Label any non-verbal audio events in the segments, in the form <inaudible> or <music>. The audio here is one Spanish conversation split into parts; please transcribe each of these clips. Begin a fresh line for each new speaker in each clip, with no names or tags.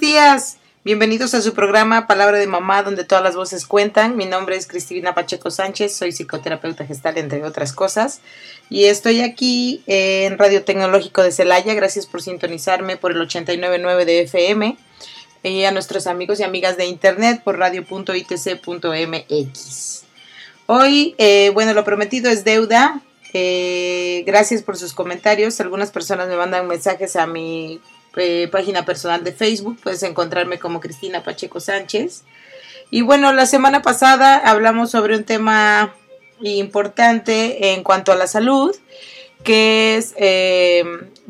Días. Bienvenidos a su programa Palabra de Mamá, donde todas las voces cuentan. Mi nombre es Cristina Pacheco Sánchez, soy psicoterapeuta gestal, entre otras cosas. Y estoy aquí en Radio Tecnológico de Celaya. Gracias por sintonizarme por el 89.9 de FM. Y a nuestros amigos y amigas de internet por radio.itc.mx. Hoy, eh, bueno, lo prometido es deuda. Eh, gracias por sus comentarios. Algunas personas me mandan mensajes a mi eh, página personal de Facebook. Puedes encontrarme como Cristina Pacheco Sánchez. Y bueno, la semana pasada hablamos sobre un tema importante en cuanto a la salud, que es eh,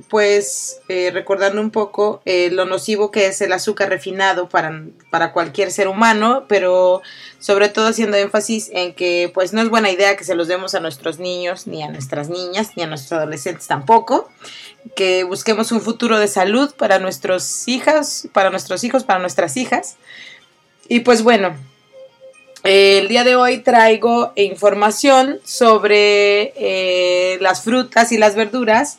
pues eh, recordando un poco lo nocivo que es el azúcar refinado para, para cualquier ser humano, pero sobre todo haciendo énfasis en que pues no es buena idea que se los demos a nuestros niños, ni a nuestras niñas, ni a nuestros adolescentes tampoco que busquemos un futuro de salud para nuestros hijas, para nuestros hijos, para nuestras hijas. Y pues bueno, el día de hoy traigo información sobre eh, las frutas y las verduras,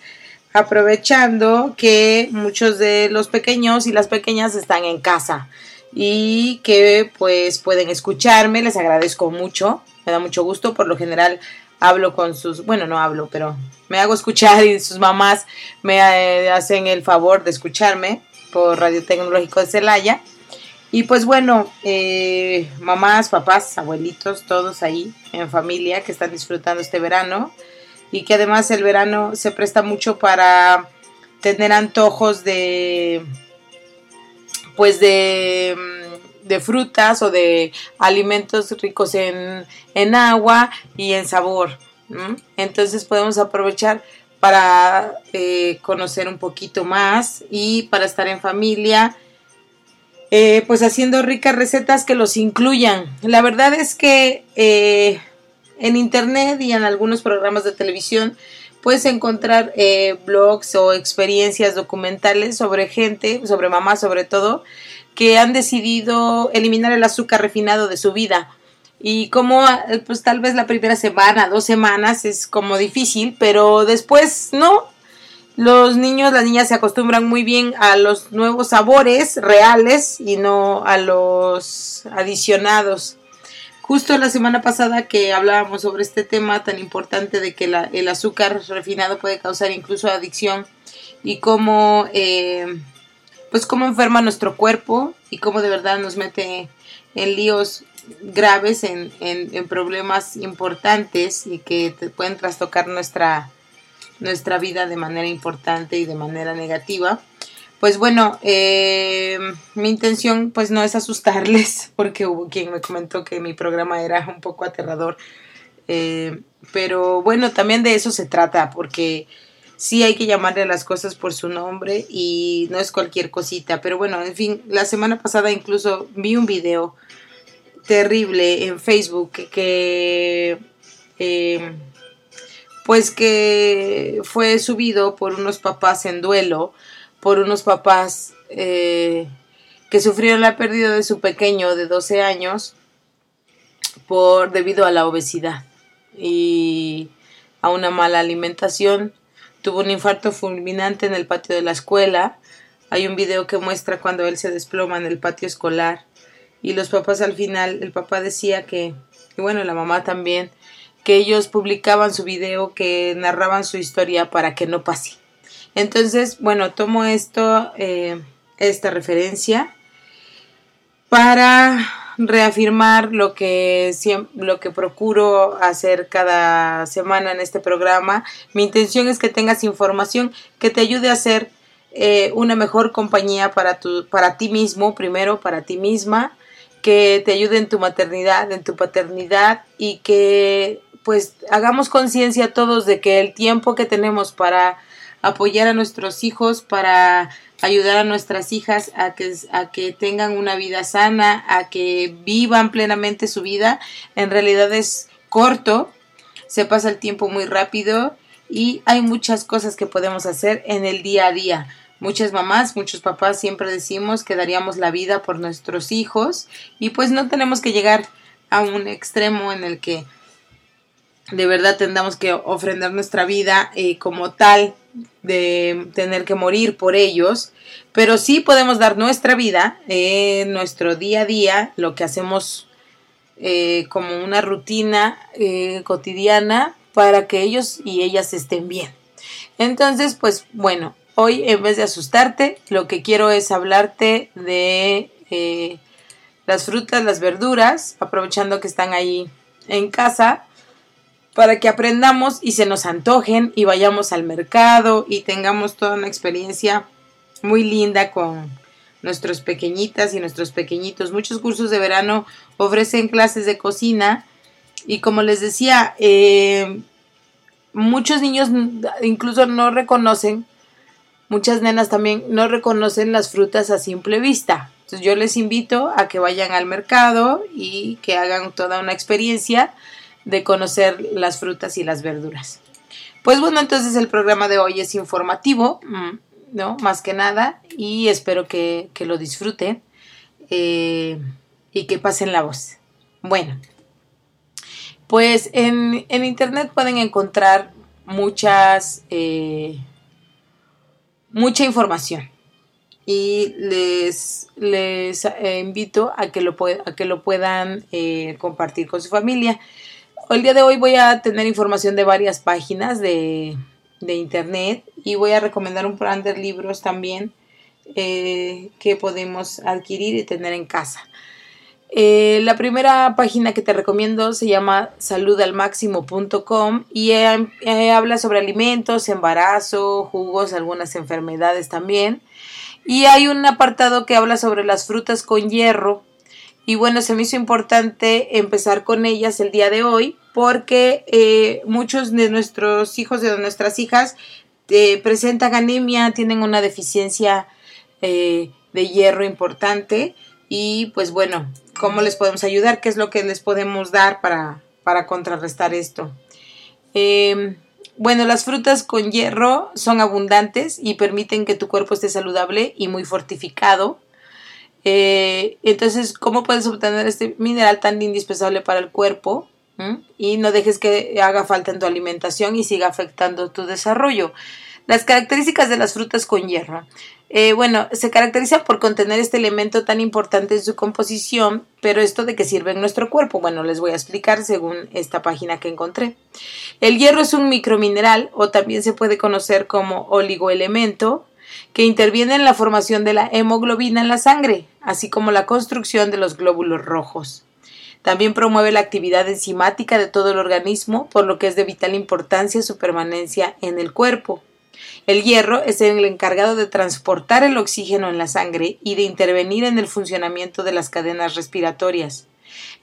aprovechando que muchos de los pequeños y las pequeñas están en casa y que pues pueden escucharme, les agradezco mucho, me da mucho gusto, por lo general hablo con sus, bueno, no hablo, pero me hago escuchar <laughs> y sus mamás me eh, hacen el favor de escucharme por Radio Tecnológico de Celaya. Y pues bueno, eh, mamás, papás, abuelitos, todos ahí en familia que están disfrutando este verano y que además el verano se presta mucho para tener antojos de, pues de de frutas o de alimentos ricos en, agua y en sabor. Entonces podemos aprovechar para eh, conocer un poquito más y para estar en familia, eh, pues haciendo ricas recetas que los incluyan. La verdad es que eh, en internet y en algunos programas de televisión puedes encontrar blogs o experiencias documentales sobre gente, sobre mamás sobre todo, que han decidido eliminar el azúcar refinado de su vida. Y como pues tal vez la primera semana, dos semanas es como difícil, pero después no. Los niños, las niñas se acostumbran muy bien a los nuevos sabores reales y no a los adicionados. Justo la semana pasada que hablábamos sobre este tema tan importante de que el azúcar refinado puede causar incluso adicción y cómo eh, pues cómo enferma nuestro cuerpo y cómo de verdad nos mete en líos graves, en, problemas importantes y que pueden trastocar nuestra, nuestra vida de manera importante y de manera negativa. Pues bueno, eh, mi intención pues no es asustarles, <laughs> porque hubo quien me comentó que mi programa era un poco aterrador. Eh, pero bueno, también de eso se trata, porque sí hay que llamarle a las cosas por su nombre y no es cualquier cosita. Pero bueno, en fin, la semana pasada incluso vi un video terrible en Facebook que, em, pues que fue subido por unos papás en duelo, por unos papás eh, que sufrieron la pérdida de su pequeño de 12 años por debido a la obesidad y a una mala alimentación tuvo un infarto fulminante en el patio de la escuela. Hay un video que muestra cuando él se desploma en el patio escolar. Y los papás al final, el papá decía que, y bueno, la mamá también, que ellos publicaban su video, que narraban su historia para que no pase. Entonces, bueno, tomo esto, eh, esta referencia para reafirmar lo que, lo que procuro hacer cada semana en este programa. Mi intención es que tengas información que te ayude a ser eh, una mejor compañía para, tu, para ti mismo, primero para ti misma, que te ayude en tu maternidad, en tu paternidad y que pues hagamos conciencia todos de que el tiempo que tenemos para apoyar a nuestros hijos, para ayudar a nuestras hijas a que, a que tengan una vida sana, a que vivan plenamente su vida, en realidad es corto, se pasa el tiempo muy rápido y hay muchas cosas que podemos hacer en el día a día. Muchas mamás, muchos papás siempre decimos que daríamos la vida por nuestros hijos y pues no tenemos que llegar a un extremo en el que de verdad tendamos que ofrendar nuestra vida eh, como tal de tener que morir por ellos, pero sí podemos dar nuestra vida, en nuestro día a día, lo que hacemos eh, como una rutina eh, cotidiana para que ellos y ellas estén bien. Entonces, pues bueno, hoy en vez de asustarte, lo que quiero es hablarte de eh, las frutas, las verduras, aprovechando que están ahí en casa para que aprendamos y se nos antojen y vayamos al mercado y tengamos toda una experiencia muy linda con nuestros pequeñitas y nuestros pequeñitos. Muchos cursos de verano ofrecen clases de cocina y como les decía, eh, muchos niños incluso no reconocen, muchas nenas también no reconocen las frutas a simple vista. Entonces yo les invito a que vayan al mercado y que hagan toda una experiencia de conocer las frutas y las verduras. Pues bueno, entonces el programa de hoy es informativo, mm, ¿no? Más que nada, y espero que, lo disfruten eh, y que pasen la voz. Bueno, pues en, internet pueden encontrar muchas, eh, mucha información y les, les eh, invito a que lo, a que lo puedan compartir con su familia. El día de hoy voy a tener información de varias páginas de, internet y voy a recomendar un plan de libros también eh, que podemos adquirir y tener en casa. Eh, la primera página que te recomiendo se llama saludalmáximo.com y eh, habla sobre alimentos, embarazo, jugos, algunas enfermedades también. Y hay un apartado que habla sobre las frutas con hierro. Y bueno, se me hizo importante empezar con ellas el día de hoy porque eh, muchos de nuestros hijos, de nuestras hijas, eh, presentan anemia, tienen una deficiencia eh, de hierro importante y pues bueno, ¿cómo les podemos ayudar? ¿Qué es lo que les podemos dar para, para contrarrestar esto? Em, bueno, las frutas con hierro son abundantes y permiten que tu cuerpo esté saludable y muy fortificado. Entonces, ¿cómo puedes obtener este mineral tan indispensable para el cuerpo? y no dejes que haga falta en tu alimentación y siga afectando tu desarrollo. Las características de las frutas con hierro. Eh, bueno, se caracteriza por contener este elemento tan importante en su composición, pero esto de qué sirve en nuestro cuerpo, bueno, les voy a explicar según esta página que encontré. El hierro es un micromineral o también se puede conocer como oligoelemento que interviene en la formación de la hemoglobina en la sangre, así como la construcción de los glóbulos rojos. También promueve la actividad enzimática de todo el organismo, por lo que es de vital importancia su permanencia en el cuerpo. El hierro es el encargado de transportar el oxígeno en la sangre y de intervenir en el funcionamiento de las cadenas respiratorias.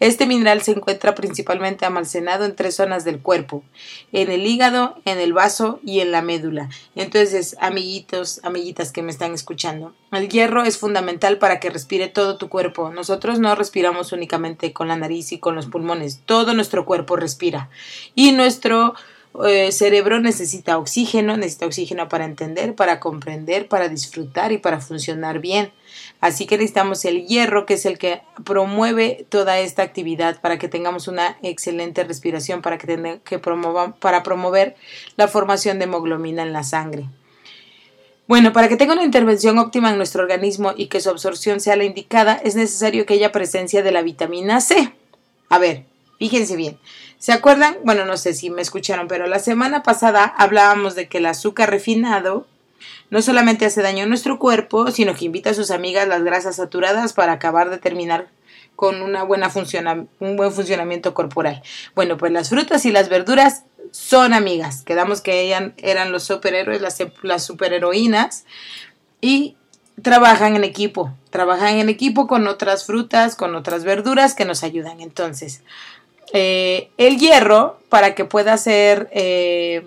Este mineral se encuentra principalmente almacenado en tres zonas del cuerpo, en el hígado, en el vaso y en la médula. Entonces, amiguitos, amiguitas que me están escuchando, el hierro es fundamental para que respire todo tu cuerpo. Nosotros no respiramos únicamente con la nariz y con los pulmones, todo nuestro cuerpo respira. Y nuestro eh, cerebro necesita oxígeno, necesita oxígeno para entender, para comprender, para disfrutar y para funcionar bien. Así que necesitamos el hierro, que es el que promueve toda esta actividad para que tengamos una excelente respiración, para, que, que para promover la formación de hemoglobina en la sangre. Bueno, para que tenga una intervención óptima en nuestro organismo y que su absorción sea la indicada, es necesario que haya presencia de la vitamina C. A ver, fíjense bien. ¿Se acuerdan? Bueno, no sé si me escucharon, pero la semana pasada hablábamos de que el azúcar refinado no solamente hace daño a nuestro cuerpo, sino que invita a sus amigas las grasas saturadas para acabar de terminar con una buena un buen funcionamiento corporal. Bueno, pues las frutas y las verduras son amigas. Quedamos que ellas eran los superhéroes, las, superheroínas. Y trabajan en equipo, trabajan en equipo con otras frutas, con otras verduras que nos ayudan. Entonces, eh, el hierro, para que pueda ser eh,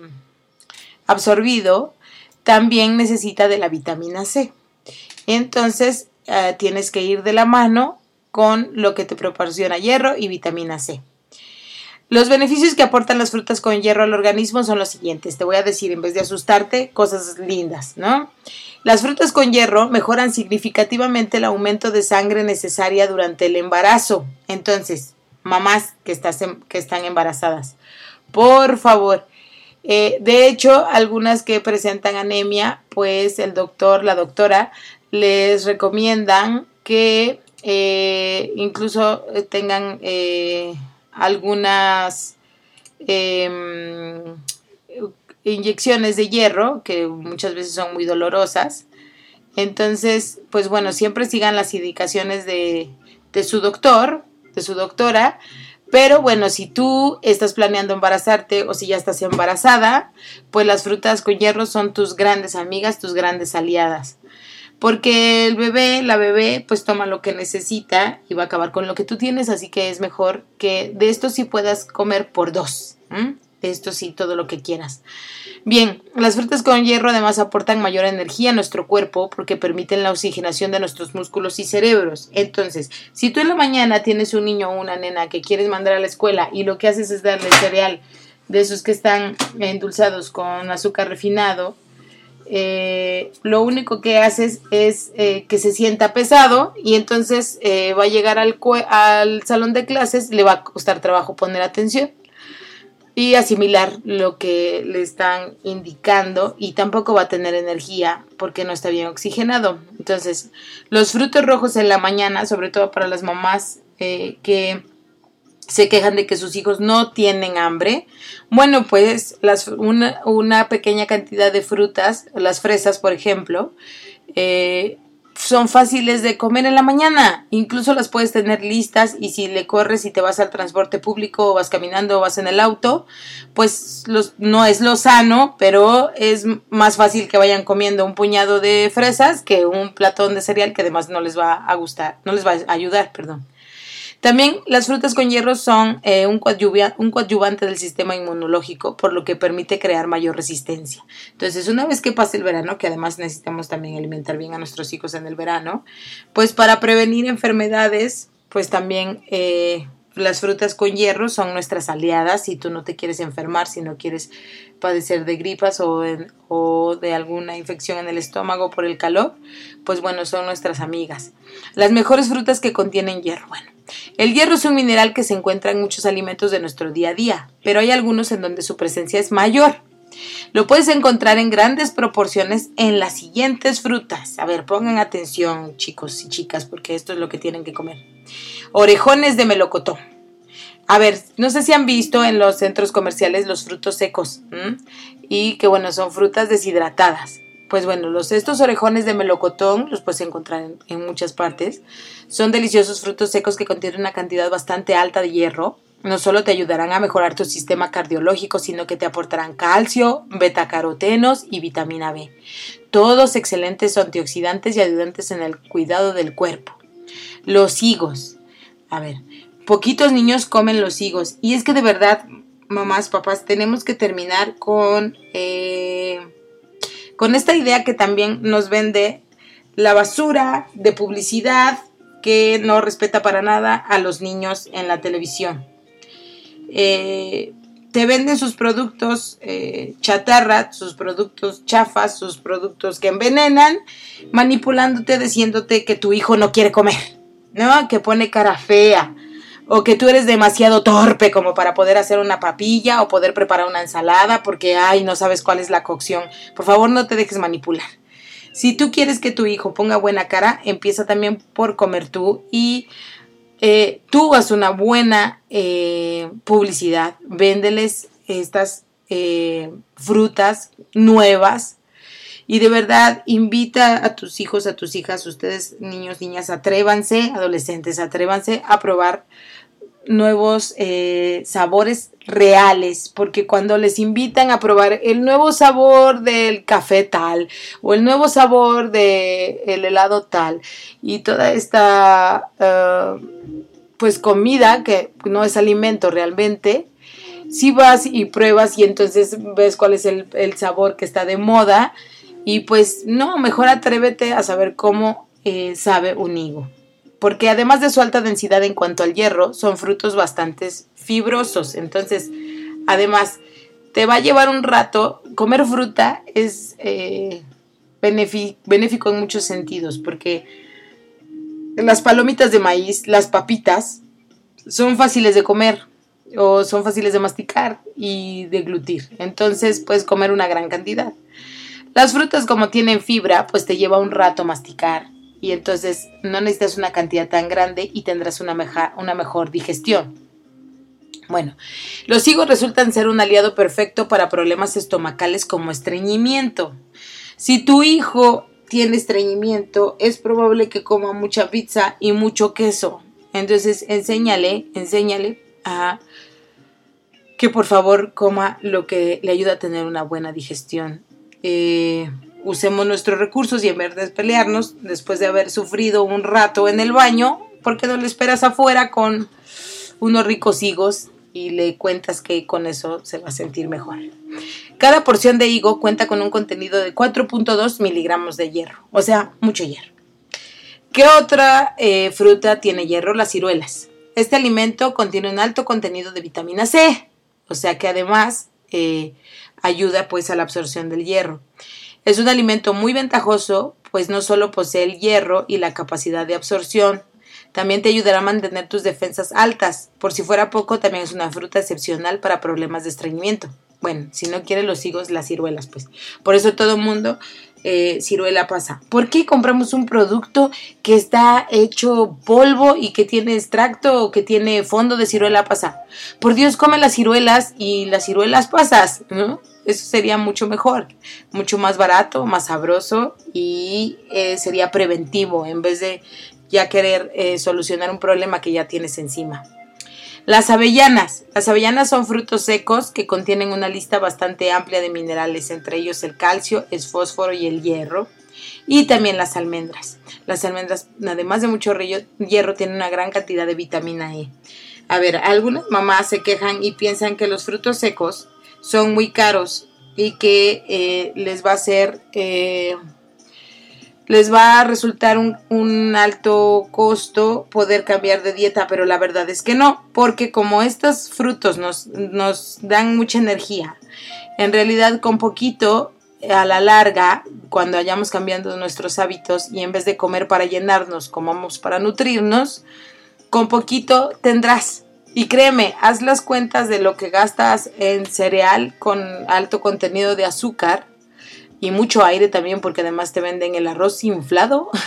absorbido, también necesita de la vitamina C. Entonces, eh, tienes que ir de la mano con lo que te proporciona hierro y vitamina C. Los beneficios que aportan las frutas con hierro al organismo son los siguientes. Te voy a decir, en vez de asustarte, cosas lindas, ¿no? Las frutas con hierro mejoran significativamente el aumento de sangre necesaria durante el embarazo. Entonces, mamás que, que están embarazadas, por favor. Eh, de hecho, algunas que presentan anemia, pues el doctor, la doctora, les recomiendan que eh, incluso tengan eh, algunas em, inyecciones de hierro que muchas veces son muy dolorosas. Entonces, pues bueno, siempre sigan las indicaciones de, de su doctor, de su doctora. Pero bueno, si tú estás planeando embarazarte o si ya estás embarazada, pues las frutas con hierro son tus grandes amigas, tus grandes aliadas. Porque el bebé, la bebé, pues toma lo que necesita y va a acabar con lo que tú tienes, así que es mejor que de esto sí puedas comer por dos, esto sí todo lo que quieras. Bien, las frutas con hierro además aportan mayor energía a nuestro cuerpo porque permiten la oxigenación de nuestros músculos y cerebros. Entonces, si tú en la mañana tienes un niño o una nena que quieres mandar a la escuela y lo que haces es darle cereal de esos que están endulzados con azúcar refinado, eh, lo único que haces es eh, que se sienta pesado y entonces eh, va a llegar al, al salón de clases, le va a costar trabajo poner atención y asimilar lo que le están indicando y tampoco va a tener energía porque no está bien oxigenado. Entonces, los frutos rojos en la mañana, sobre todo para las mamás que se quejan de que sus hijos no tienen hambre. Bueno, pues una, pequeña cantidad de frutas, las fresas, por ejemplo, eh, son fáciles de comer en la mañana. Incluso las puedes tener listas y si le corres y te vas al transporte público o vas caminando o vas en el auto, pues los, no es lo sano, pero es más fácil que vayan comiendo un puñado de fresas que un platón de cereal que además no les va a gustar, no les va a ayudar, perdón. También las frutas con hierro son eh, un, un coadyuvante del sistema inmunológico, por lo que permite crear mayor resistencia. Entonces, una vez que pase el verano, que además necesitamos también alimentar bien a nuestros hijos en el verano, pues para prevenir enfermedades, pues también eh, las frutas con hierro son nuestras aliadas si tú no te quieres enfermar, si no quieres padecer de gripas o, o, de alguna infección en el estómago por el calor, pues bueno, son nuestras amigas. Las mejores frutas que contienen hierro, bueno, el hierro es un mineral que se encuentra en muchos alimentos de nuestro día a día, pero hay algunos en donde su presencia es mayor. Lo puedes encontrar en grandes proporciones en las siguientes frutas. A ver, pongan atención chicos y chicas porque esto es lo que tienen que comer. Orejones de melocotón. A ver, no sé si han visto en los centros comerciales los frutos secos y que bueno, son frutas deshidratadas pues bueno, los, estos orejones de melocotón los puedes encontrar en, muchas partes. Son deliciosos frutos secos que contienen una cantidad bastante alta de hierro. No solo te ayudarán a mejorar tu sistema cardiológico, sino que te aportarán calcio, betacarotenos y vitamina B. Todos excelentes antioxidantes y ayudantes en el cuidado del cuerpo. Los higos. A ver, poquitos niños comen los higos. Y es que de verdad, mamás, papás, tenemos que terminar con... Eh, con esta idea que también nos vende la basura de publicidad que no respeta para nada a los niños en la televisión. Eh, te venden sus productos eh, chatarra, sus productos chafas, sus productos que envenenan, manipulándote, diciéndote que tu hijo no quiere comer, ¿no? Que pone cara fea, o que tú eres demasiado torpe como para poder hacer una papilla o poder preparar una ensalada porque, ay, no sabes cuál es la cocción. Por favor, no te dejes manipular. Si tú quieres que tu hijo ponga buena cara, empieza también por comer tú y eh, tú haz una buena eh, publicidad. Véndeles estas eh, frutas nuevas y de verdad invita a tus hijos, a tus hijas, ustedes niños, niñas, atrévanse, adolescentes, atrévanse a probar nuevos eh, sabores reales, porque cuando les invitan a probar el nuevo sabor del café tal o el nuevo sabor del el helado tal y toda esta eh, pues comida que no es alimento realmente, si vas y pruebas y entonces ves cuál es el, el sabor que está de moda y pues no, mejor atrévete a saber cómo eh, sabe un higo. Porque además de su alta densidad en cuanto al hierro, son frutos bastante fibrosos. Entonces, además, te va a llevar un rato. Comer fruta es eh, benéfico en muchos sentidos. Porque las palomitas de maíz, las papitas, son fáciles de comer o son fáciles de masticar y deglutir. Entonces puedes comer una gran cantidad. Las frutas como tienen fibra, pues te lleva un rato masticar y entonces no necesitas una cantidad tan grande y tendrás una, una mejor digestión. Bueno, los higos resultan ser un aliado perfecto para problemas estomacales como estreñimiento. Si tu hijo tiene estreñimiento, es probable que coma mucha pizza y mucho queso. Entonces, enséñale, enséñale a que por favor coma lo que le ayuda a tener una buena digestión. Eh, usemos nuestros recursos y en vez de pelearnos, después de haber sufrido un rato en el baño, ¿por qué no le esperas afuera con unos ricos higos y le cuentas que con eso se va a sentir mejor? Cada porción de higo cuenta con un contenido de 4.2 miligramos de hierro, o sea, mucho hierro. ¿Qué otra eh, fruta tiene hierro? Las ciruelas. Este alimento contiene un alto contenido de vitamina C, o sea que además eh, ayuda pues a la absorción del hierro. Es un alimento muy ventajoso, pues no solo posee el hierro y la capacidad de absorción, también te ayudará a mantener tus defensas altas. Por si fuera poco, también es una fruta excepcional para problemas de estreñimiento. Bueno, si no quieres los higos, las ciruelas, pues. Por eso todo mundo eh, ciruela pasa. ¿Por qué compramos un producto que está hecho polvo y que tiene extracto o que tiene fondo de ciruela pasa? Por Dios, come las ciruelas y las ciruelas pasas, ¿no? Eso sería mucho mejor, mucho más barato, más sabroso y eh, sería preventivo en vez de ya querer eh, solucionar un problema que ya tienes encima. Las avellanas. Las avellanas son frutos secos que contienen una lista bastante amplia de minerales, entre ellos el calcio, el fósforo y el hierro. Y también las almendras. Las almendras, además de mucho hierro, tienen una gran cantidad de vitamina E. A ver, algunas mamás se quejan y piensan que los frutos secos son muy caros y que eh, les va a ser eh, les va a resultar un, alto costo poder cambiar de dieta, pero la verdad es que no, porque como estos frutos nos, nos dan mucha energía, en realidad con poquito a la larga, cuando hayamos cambiando nuestros hábitos y en vez de comer para llenarnos, comamos para nutrirnos, con poquito tendrás. Y créeme, haz las cuentas de lo que gastas en cereal con alto contenido de azúcar y mucho aire también porque además te venden el arroz inflado. <laughs>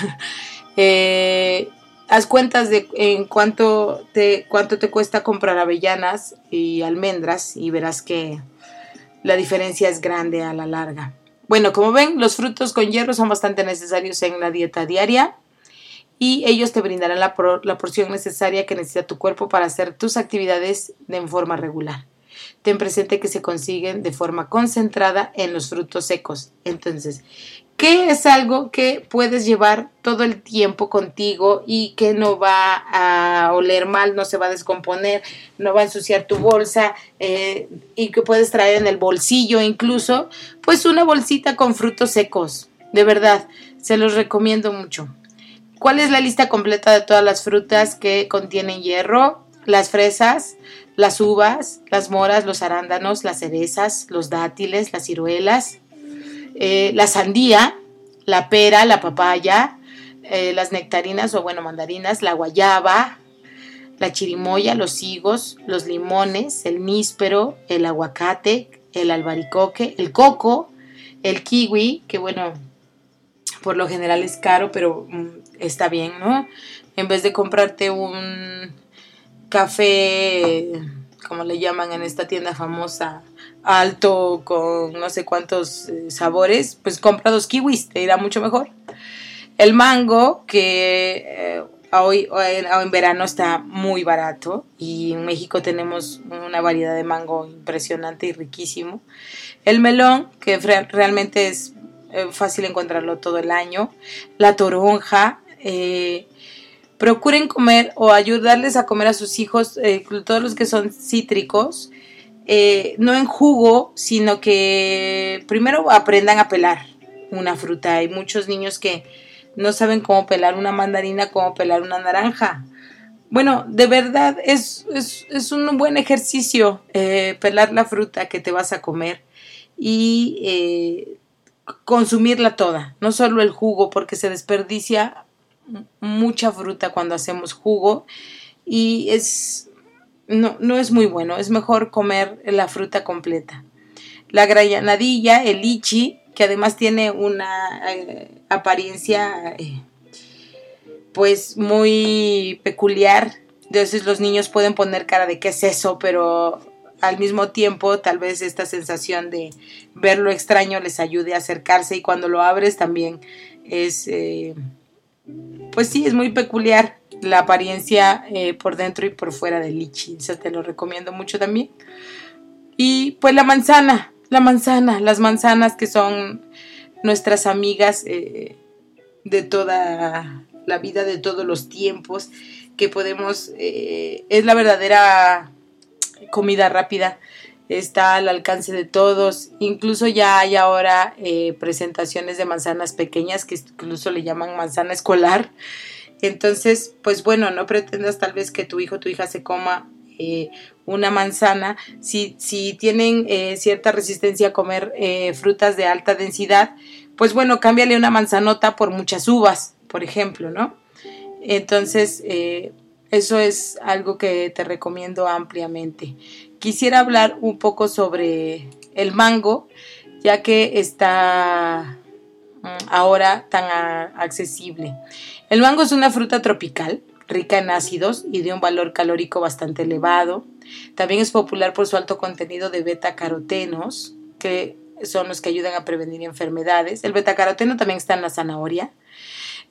Eh, haz cuentas de en cuánto cuánto te cuesta comprar avellanas y almendras y verás que la diferencia es grande a la larga. Bueno, como ven, los frutos con hierro son bastante necesarios en la dieta diaria y ellos te brindarán la, la porción necesaria que necesita tu cuerpo para hacer tus actividades de forma regular ten presente que se consiguen de forma concentrada en los frutos secos. Entonces, ¿qué es algo que puedes llevar todo el tiempo contigo y que no va a oler mal, no se va a descomponer, no va a ensuciar tu bolsa eh, y que puedes traer en el bolsillo incluso? Pues una bolsita con frutos secos. De verdad, se los recomiendo mucho. ¿Cuál es la lista completa de todas las frutas que contienen hierro? Las fresas, las uvas, las moras, los arándanos, las cerezas, los dátiles, las ciruelas, eh, la sandía, la pera, la papaya, eh, las nectarinas o bueno, mandarinas, la guayaba, la chirimoya, los higos, los limones, el níspero, el aguacate, el albaricoque, el coco, el kiwi, que bueno, por lo general es caro, pero mm, está bien, ¿no? En vez de comprarte un café, como le llaman en esta tienda famosa, alto con no sé cuántos eh, sabores, pues compra dos kiwis, te irá mucho mejor. El mango, que eh, hoy en verano está muy barato y en México tenemos una variedad de mango impresionante y riquísimo. El melón, que realmente es eh, fácil encontrarlo todo el año. La toronja. Eh, procuren comer o ayudarles a comer a sus hijos eh, todos los que son cítricos. no en jugo, sino que primero aprendan a pelar una fruta. Hay muchos niños que no saben cómo pelar una mandarina, cómo pelar una naranja. Bueno, de verdad es, es, un buen ejercicio eh, pelar la fruta que te vas a comer y eh, consumirla toda, no solo el jugo, porque se desperdicia mucha fruta cuando hacemos jugo y es no, no es muy bueno, es mejor comer la fruta completa. La granadilla, el lichi, que además tiene una eh, apariencia eh, pues muy peculiar. Entonces los niños pueden poner cara de qué es eso, pero al mismo tiempo tal vez esta sensación de ver lo extraño les ayude a acercarse y cuando lo abres también es eh, pues sí es muy peculiar la apariencia por dentro y por fuera del lichi eso te lo recomiendo mucho también. Y pues la manzana la manzana, las manzanas que son nuestras amigas eh, de toda la vida, de todos los tiempos, que podemos, eh, es la verdadera comida rápida, está al alcance de todos, incluso ya hay ahora eh, presentaciones de manzanas pequeñas que incluso le llaman manzana escolar. Entonces, pues bueno, no pretendas tal vez que tu hijo o tu hija se coma eh, una manzana, si, si tienen eh, cierta resistencia a comer frutas de alta densidad, pues bueno, cámbiale una manzanota por muchas uvas, por ejemplo, ¿no? Entonces, eso es algo que te recomiendo ampliamente. Quisiera hablar un poco sobre el mango, ya que está mm, ahora tan accesible. El mango es una fruta tropical rica en ácidos y de un valor calórico bastante elevado. También es popular por su alto contenido de beta-carotenos, que son los que ayudan a prevenir enfermedades. El beta-caroteno también está en la zanahoria.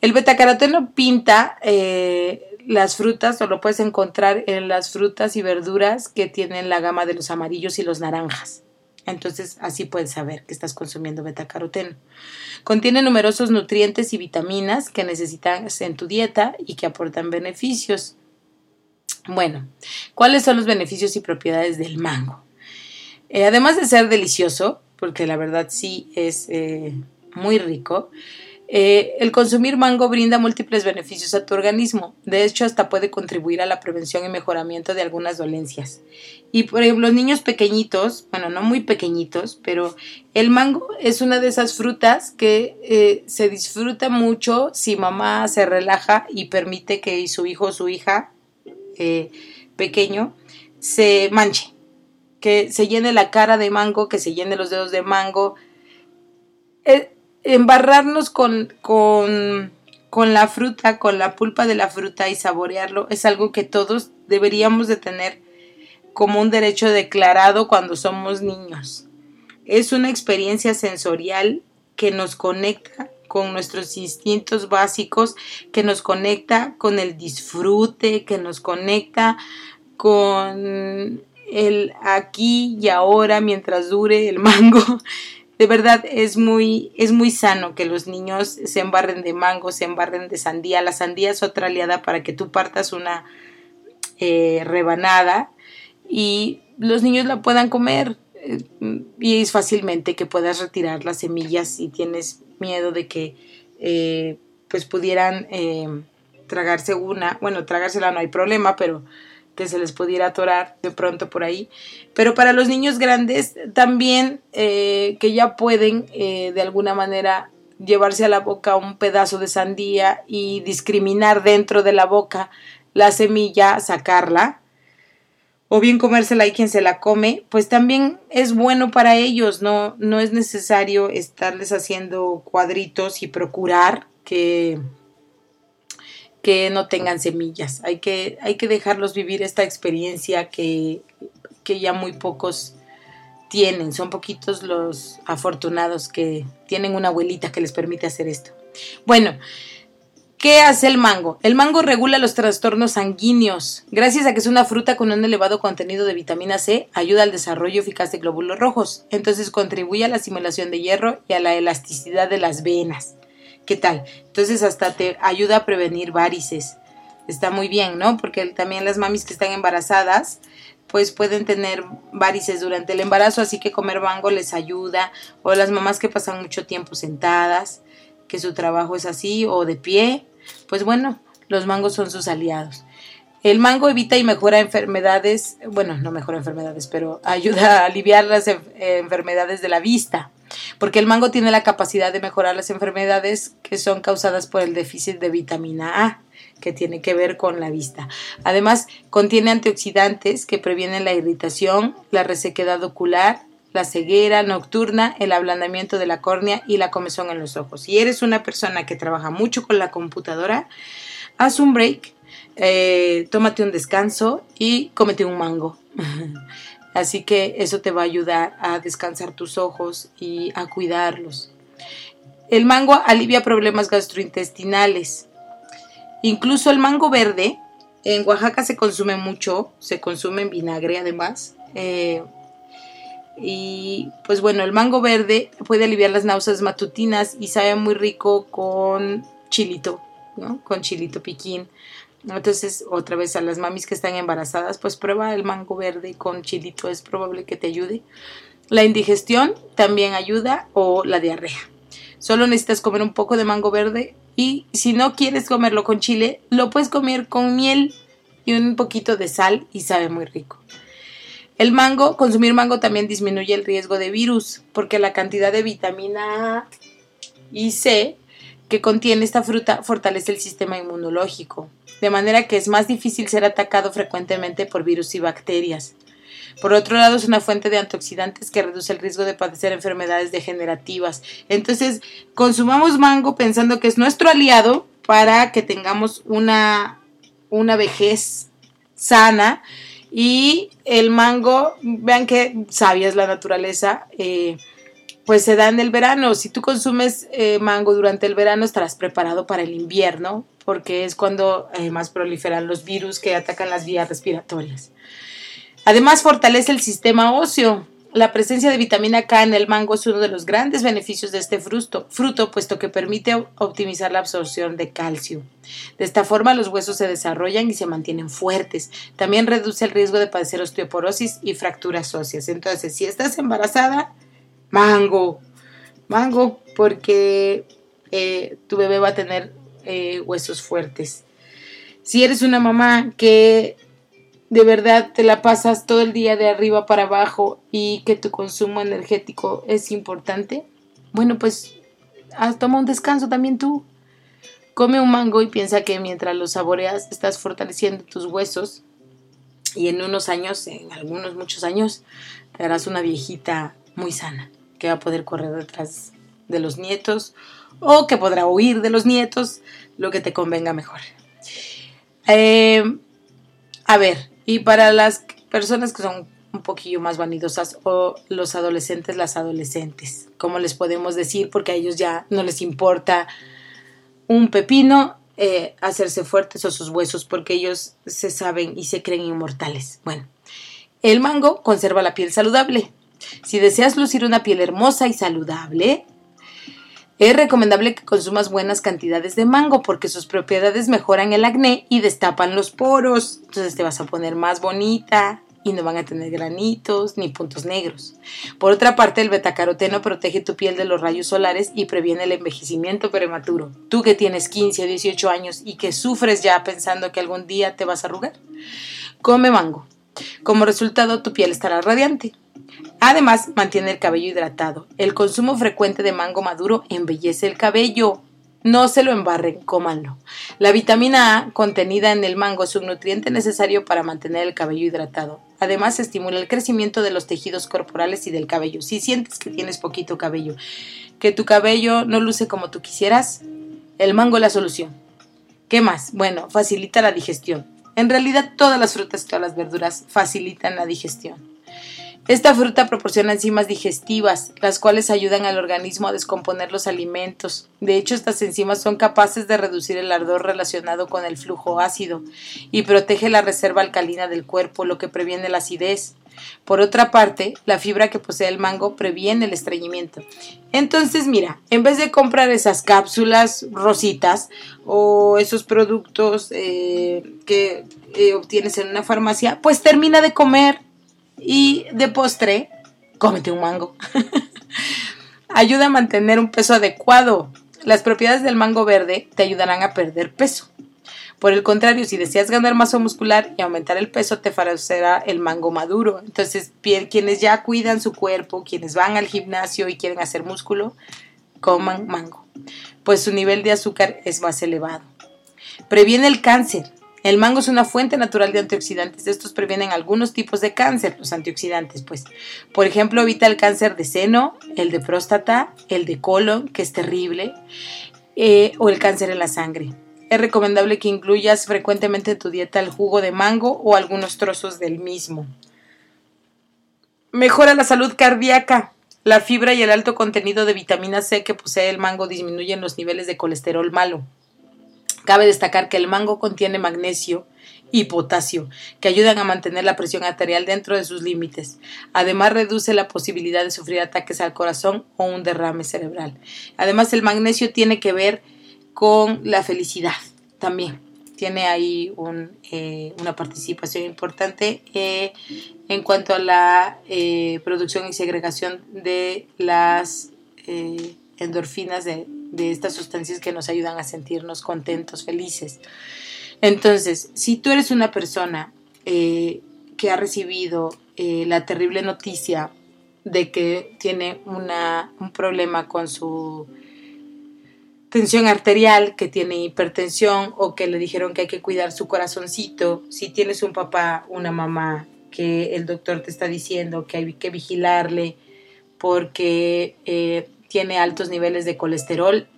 El beta-caroteno pinta eh, las frutas o lo puedes encontrar en las frutas y verduras que tienen la gama de los amarillos y los naranjas. Entonces así puedes saber que estás consumiendo betacaroteno. Contiene numerosos nutrientes y vitaminas que necesitas en tu dieta y que aportan beneficios. Bueno, ¿cuáles son los beneficios y propiedades del mango? Eh, además de ser delicioso, porque la verdad sí es eh, muy rico, eh, el consumir mango brinda múltiples beneficios a tu organismo. De hecho, hasta puede contribuir a la prevención y mejoramiento de algunas dolencias. Y por ejemplo, los niños pequeñitos, bueno, no muy pequeñitos, pero el mango es una de esas frutas que eh, se disfruta mucho si mamá se relaja y permite que su hijo o su hija eh, pequeño se manche, que se llene la cara de mango, que se llene los dedos de mango embarrarnos con, con, con la fruta, con la pulpa de la fruta y saborearlo es algo que todos deberíamos de tener como un derecho declarado cuando somos niños. Es una experiencia sensorial que nos conecta con nuestros instintos básicos, que nos conecta con el disfrute, que nos conecta con el aquí y ahora mientras dure el <laughs> mango de verdad es muy, es muy sano que los niños se embarren de mango, se embarren de sandía. La sandía es otra aliada para que tú partas una eh, rebanada y los niños la puedan comer. Eh, y es fácilmente que puedas retirar las semillas si tienes miedo de que eh, pues pudieran tragarse una. Bueno, tragársela no hay problema, pero que se les pudiera atorar de pronto por ahí. Pero para los niños grandes también eh, que ya pueden eh, de alguna manera llevarse a la boca un pedazo de sandía y discriminar dentro de la boca la semilla, sacarla, o bien comérsela y quien se la come, pues también es bueno para ellos, no, no es necesario estarles haciendo cuadritos y procurar que que no tengan semillas. Hay que, hay que dejarlos vivir esta experiencia que, que ya muy pocos tienen. Son poquitos los afortunados que tienen una abuelita que les permite hacer esto. Bueno, ¿Qué hace el mango? El mango regula los trastornos sanguíneos. Gracias a que es una fruta con un elevado contenido de vitamina C, ayuda al desarrollo eficaz de glóbulos rojos. Entonces contribuye a la asimilación de hierro y a la elasticidad de las venas. ¿Qué tal? Entonces hasta te ayuda a prevenir varices. Está muy bien, ¿no? Porque también las mamis que están embarazadas, pues pueden tener varices durante el embarazo, así que comer mango les ayuda. O las mamás que pasan mucho tiempo sentadas, que su trabajo es así, o de pie, pues bueno, los mangos son sus aliados. El mango evita y mejora enfermedades, bueno, no mejora enfermedades, pero ayuda a aliviar las enfermedades de la vista, porque el mango tiene la capacidad de mejorar las enfermedades que son causadas por el déficit de vitamina A, que tiene que ver con la vista. Además, contiene antioxidantes que previenen la irritación, la resequedad ocular, la ceguera nocturna, el ablandamiento de la córnea y la comezón en los ojos. Si eres una persona que trabaja mucho con la computadora, haz un break, eh, tómate un descanso y cómete un mango. <laughs> Así que eso te va a ayudar a descansar tus ojos y a cuidarlos. El mango alivia problemas gastrointestinales. Incluso el mango verde, en Oaxaca se consume mucho, se consume en vinagre además. Eh, y pues bueno, el mango verde puede aliviar las náuseas matutinas y sabe muy rico con chilito. Con chilito piquín. Entonces, otra vez a las mamis que están embarazadas, pues prueba el mango verde con chilito, es probable que te ayude. La indigestión también ayuda o la diarrea. Solo necesitas comer un poco de mango verde y si no quieres comerlo con chile, lo puedes comer con miel y un poquito de sal y sabe muy rico. El mango, consumir mango también disminuye el riesgo de virus, porque la cantidad de vitamina A y C que contiene esta fruta fortalece el sistema inmunológico, de manera que es más difícil ser atacado frecuentemente por virus y bacterias. Por otro lado, es una fuente de antioxidantes que reduce el riesgo de padecer enfermedades degenerativas. Entonces, consumamos mango pensando que es nuestro aliado para que tengamos una, una vejez sana y el mango, vean qué sabia es la naturaleza, eh, pues se da en el verano. Si tú consumes eh, mango durante el verano, estarás preparado para el invierno, porque es cuando eh, más proliferan los virus que atacan las vías respiratorias. Además, fortalece el sistema óseo. La presencia de vitamina K en el mango es uno de los grandes beneficios de este fruto, fruto puesto que permite optimizar la absorción de calcio. De esta forma los huesos se desarrollan y se mantienen fuertes. También reduce el riesgo de padecer osteoporosis y fracturas óseas. Entonces, si estás embarazada, mango, mango, porque eh, tu bebé va a tener eh, huesos fuertes. Si eres una mamá que de verdad te la pasas todo el día de arriba para abajo y que tu consumo energético es importante, bueno, pues toma un descanso también tú. Come un mango y piensa que mientras lo saboreas estás fortaleciendo tus huesos y en unos años, en algunos muchos años, te harás una viejita muy sana que va a poder correr detrás de los nietos o que podrá huir de los nietos, lo que te convenga mejor. Eh, a ver, y para las personas que son un poquillo más vanidosas o los adolescentes, las adolescentes, como les podemos decir, porque a ellos ya no les importa un pepino eh, hacerse fuertes o sus huesos, porque ellos se saben y se creen inmortales. Bueno, el mango conserva la piel saludable. Si deseas lucir una piel hermosa y saludable, es recomendable que consumas buenas cantidades de mango porque sus propiedades mejoran el acné y destapan los poros. Entonces te vas a poner más bonita y no van a tener granitos ni puntos negros. Por otra parte, el betacaroteno protege tu piel de los rayos solares y previene el envejecimiento prematuro. Tú que tienes 15 o 18 años y que sufres ya pensando que algún día te vas a arrugar, come mango. Como resultado, tu piel estará radiante. Además, mantiene el cabello hidratado. El consumo frecuente de mango maduro embellece el cabello. No se lo embarren, cómanlo. La vitamina A contenida en el mango es un nutriente necesario para mantener el cabello hidratado. Además, estimula el crecimiento de los tejidos corporales y del cabello. Si sientes que tienes poquito cabello, que tu cabello no luce como tú quisieras, el mango es la solución. ¿Qué más? Bueno, facilita la digestión. En realidad, todas las frutas y todas las verduras facilitan la digestión. Esta fruta proporciona enzimas digestivas, las cuales ayudan al organismo a descomponer los alimentos. De hecho, estas enzimas son capaces de reducir el ardor relacionado con el flujo ácido y protege la reserva alcalina del cuerpo, lo que previene la acidez. Por otra parte, la fibra que posee el mango previene el estreñimiento. Entonces, mira, en vez de comprar esas cápsulas rositas o esos productos eh, que eh, obtienes en una farmacia, pues termina de comer y de postre, cómete un mango. <laughs> Ayuda a mantener un peso adecuado. Las propiedades del mango verde te ayudarán a perder peso. Por el contrario, si deseas ganar masa muscular y aumentar el peso, te favorecerá el mango maduro. Entonces, quienes ya cuidan su cuerpo, quienes van al gimnasio y quieren hacer músculo, coman mango, pues su nivel de azúcar es más elevado. Previene el cáncer. El mango es una fuente natural de antioxidantes. Estos previenen algunos tipos de cáncer, los antioxidantes, pues. Por ejemplo, evita el cáncer de seno, el de próstata, el de colon, que es terrible, eh, o el cáncer en la sangre. Es recomendable que incluyas frecuentemente en tu dieta el jugo de mango o algunos trozos del mismo. Mejora la salud cardíaca. La fibra y el alto contenido de vitamina C que posee el mango disminuyen los niveles de colesterol malo. Cabe destacar que el mango contiene magnesio y potasio, que ayudan a mantener la presión arterial dentro de sus límites. Además, reduce la posibilidad de sufrir ataques al corazón o un derrame cerebral. Además, el magnesio tiene que ver con la felicidad también. Tiene ahí eh, una participación importante eh, en cuanto a la eh, producción y segregación de las endorfinas de, de estas sustancias que nos ayudan a sentirnos contentos, felices. Entonces, si tú eres una persona eh, que ha recibido eh, la terrible noticia de que tiene una, un problema con su tensión arterial, que tiene hipertensión o que le dijeron que hay que cuidar su corazoncito, si tienes un papá, una mamá que el doctor te está diciendo que hay que vigilarle porque eh, tiene altos niveles de colesterol.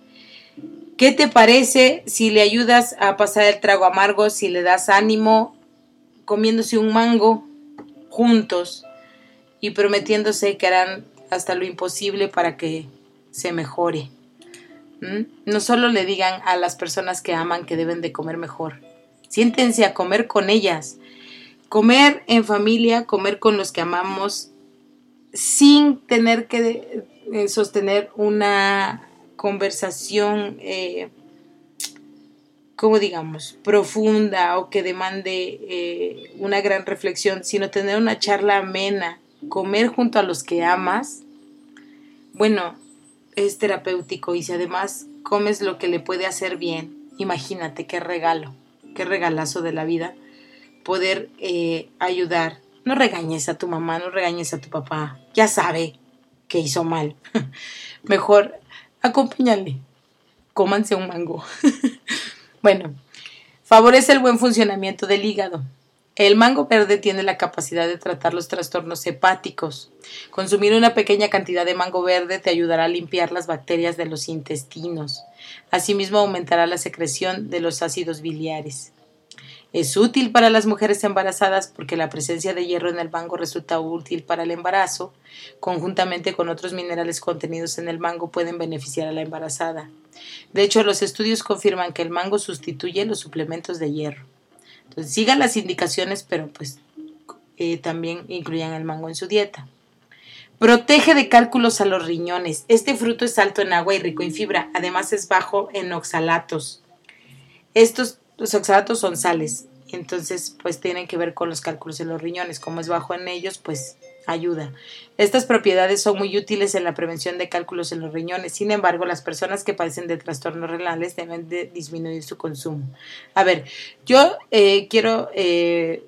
¿Qué te parece si le ayudas a pasar el trago amargo, si le das ánimo comiéndose un mango juntos y prometiéndose que harán hasta lo imposible para que se mejore? ¿Mm? No solo le digan a las personas que aman que deben de comer mejor, siéntense a comer con ellas. Comer en familia, comer con los que amamos, sin tener que eh, sostener una conversación, eh, como digamos, profunda o que demande eh, una gran reflexión, sino tener una charla amena, comer junto a los que amas, bueno, es terapéutico y si además comes lo que le puede hacer bien, imagínate qué regalo, qué regalazo de la vida, poder ayudar. No regañes a tu mamá, no regañes a tu papá, ya sabe, que hizo mal. <laughs> Mejor acompáñale. Cómanse un mango. <laughs> bueno, favorece el buen funcionamiento del hígado. El mango verde tiene la capacidad de tratar los trastornos hepáticos. Consumir una pequeña cantidad de mango verde te ayudará a limpiar las bacterias de los intestinos. Asimismo, aumentará la secreción de los ácidos biliares. Es útil para las mujeres embarazadas porque la presencia de hierro en el mango resulta útil para el embarazo. Conjuntamente con otros minerales contenidos en el mango pueden beneficiar a la embarazada. De hecho, los estudios confirman que el mango sustituye los suplementos de hierro. Entonces, sigan las indicaciones, pero pues eh, también incluyan el mango en su dieta. Protege de cálculos a los riñones. Este fruto es alto en agua y rico en fibra. Además es bajo en oxalatos. Estos los oxalatos son sales, entonces pues tienen que ver con los cálculos en los riñones. Como es bajo en ellos, pues ayuda. Estas propiedades son muy útiles en la prevención de cálculos en los riñones. Sin embargo, las personas que padecen de trastornos renales deben de disminuir su consumo. A ver, yo eh, quiero eh,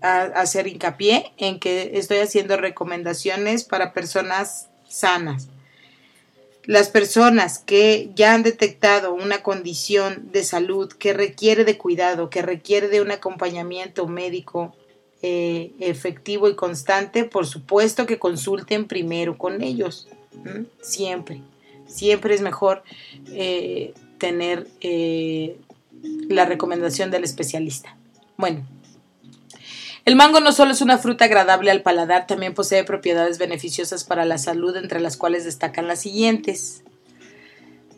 hacer hincapié en que estoy haciendo recomendaciones para personas sanas las personas que ya han detectado una condición de salud que requiere de cuidado, que requiere de un acompañamiento médico eh, efectivo y constante, por supuesto que consulten primero con ellos. Siempre, siempre es mejor eh, tener eh, la recomendación del especialista. Bueno, El mango no solo es una fruta agradable al paladar, también posee propiedades beneficiosas para la salud, entre las cuales destacan las siguientes.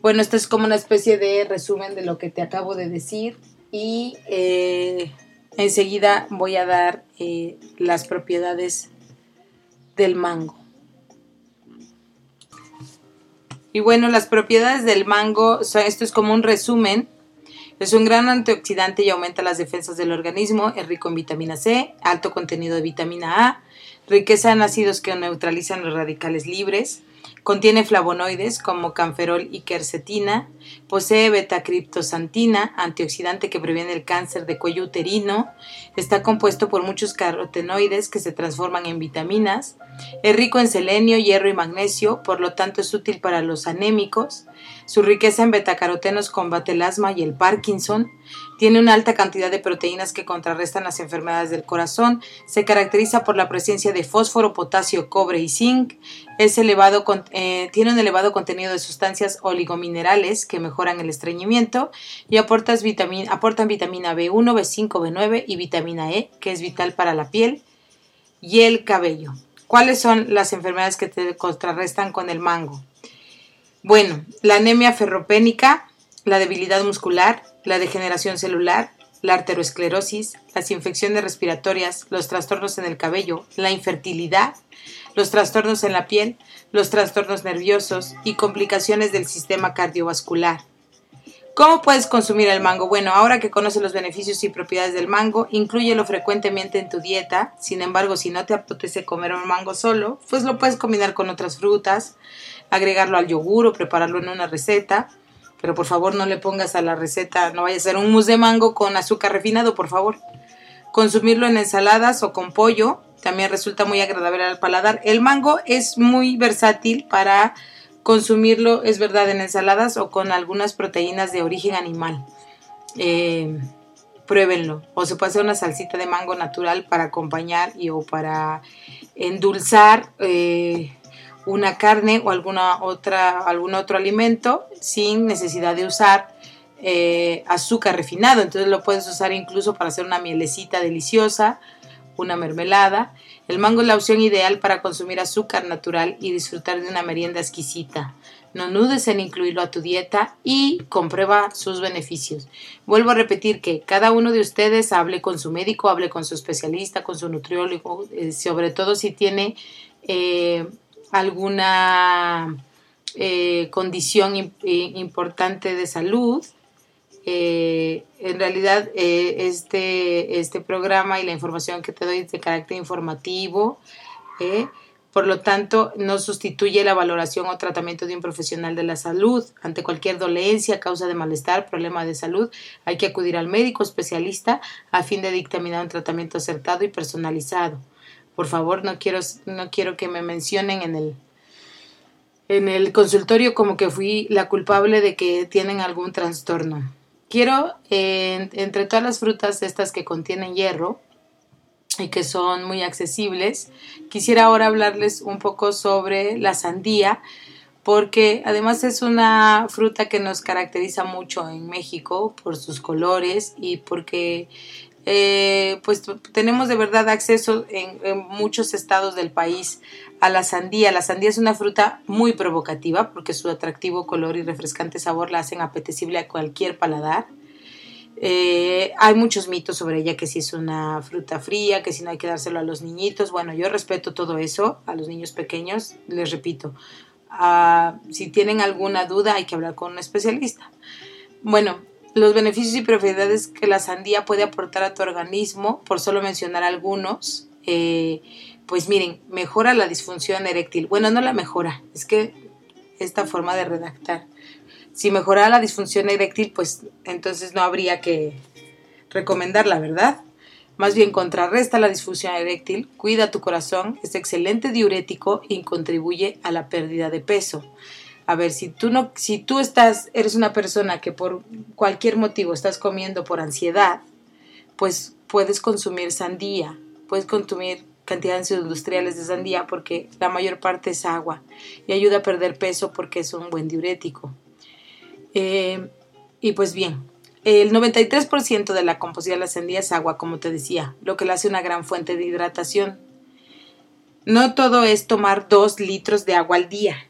Bueno, esto es como una especie de resumen de lo que te acabo de decir y eh, enseguida voy a dar eh, las propiedades del mango. Y bueno, las propiedades del mango, esto es como un resumen. Es un gran antioxidante y aumenta las defensas del organismo. Es rico en vitamina C, alto contenido de vitamina A, riqueza en ácidos que neutralizan los radicales libres, Contiene flavonoides como canferol y quercetina, posee betacriptosantina, antioxidante que previene el cáncer de cuello uterino, está compuesto por muchos carotenoides que se transforman en vitaminas, es rico en selenio, hierro y magnesio, por lo tanto es útil para los anémicos, su riqueza en betacarotenos combate el asma y el Parkinson, tiene una alta cantidad de proteínas que contrarrestan las enfermedades del corazón, se caracteriza por la presencia de fósforo, potasio, cobre y zinc, es elevado, eh, tiene un elevado contenido de sustancias oligominerales que mejoran el estreñimiento y aportan vitamina, aportan vitamina B1, B5, B9 y vitamina E, que es vital para la piel y el cabello. ¿Cuáles son las enfermedades que te contrarrestan con el mango? Bueno, la anemia ferropénica, la debilidad muscular, la degeneración celular, la arteriosclerosis, las infecciones respiratorias, los trastornos en el cabello, la infertilidad, los trastornos en la piel, los trastornos nerviosos y complicaciones del sistema cardiovascular. ¿Cómo puedes consumir el mango? Bueno, ahora que conoces los beneficios y propiedades del mango, inclúyelo frecuentemente en tu dieta. Sin embargo, si no te apetece comer un mango solo, pues lo puedes combinar con otras frutas, agregarlo al yogur o prepararlo en una receta. Pero por favor no le pongas a la receta, no vaya a ser un mousse de mango con azúcar refinado, por favor. Consumirlo en ensaladas o con pollo también resulta muy agradable al paladar. El mango es muy versátil para consumirlo, es verdad, en ensaladas o con algunas proteínas de origen animal. Eh, pruébenlo. O se puede hacer una salsita de mango natural para acompañar y o para endulzar eh, una carne o alguna otra, algún otro alimento sin necesidad de usar eh, azúcar refinado. Entonces lo puedes usar incluso para hacer una mielecita deliciosa, una mermelada. El mango es la opción ideal para consumir azúcar natural y disfrutar de una merienda exquisita. No nudes en incluirlo a tu dieta y comprueba sus beneficios. Vuelvo a repetir que cada uno de ustedes hable con su médico, hable con su especialista, con su nutriólogo, eh, sobre todo si tiene eh, alguna eh, condición importante de salud. Eh, en realidad eh, este, este programa y la información que te doy es de carácter informativo, por lo tanto no sustituye la valoración o tratamiento de un profesional de la salud. Ante cualquier dolencia, causa de malestar, problema de salud, hay que acudir al médico especialista a fin de dictaminar un tratamiento acertado y personalizado. Por favor, no quiero, no quiero que me mencionen en el, en el consultorio como que fui la culpable de que tienen algún trastorno. Quiero, entre todas las frutas estas que contienen hierro y que son muy accesibles, quisiera ahora hablarles un poco sobre la sandía, porque además es una fruta que nos caracteriza mucho en México por sus colores y porque eh, pues tenemos de verdad acceso en, muchos estados del país a la sandía. La sandía es una fruta muy provocativa porque su atractivo color y refrescante sabor la hacen apetecible a cualquier paladar. Eh, hay muchos mitos sobre ella, que si es una fruta fría, que si no hay que dárselo a los niñitos. Bueno, yo respeto todo eso, a los niños pequeños, les repito. Ah, si tienen alguna duda, hay que hablar con un especialista. Bueno, los beneficios y propiedades que la sandía puede aportar a tu organismo, por solo mencionar algunos, eh, pues miren, mejora la disfunción eréctil. Bueno, no la mejora, es que esta forma de redactar. Si mejora la disfunción eréctil, pues entonces no habría que recomendarla, ¿verdad? Más bien contrarresta la disfunción eréctil, cuida tu corazón, es excelente diurético y contribuye a la pérdida de peso a ver, si tú no, si tú estás, eres una persona que por cualquier motivo estás comiendo por ansiedad, pues puedes consumir sandía, puedes consumir cantidades industriales de sandía porque la mayor parte es agua y ayuda a perder peso porque es un buen diurético. Eh, y pues bien, El 93% de la composición de la sandía es agua, como te decía, lo que le hace una gran fuente de hidratación. No todo es tomar dos litros de agua al día,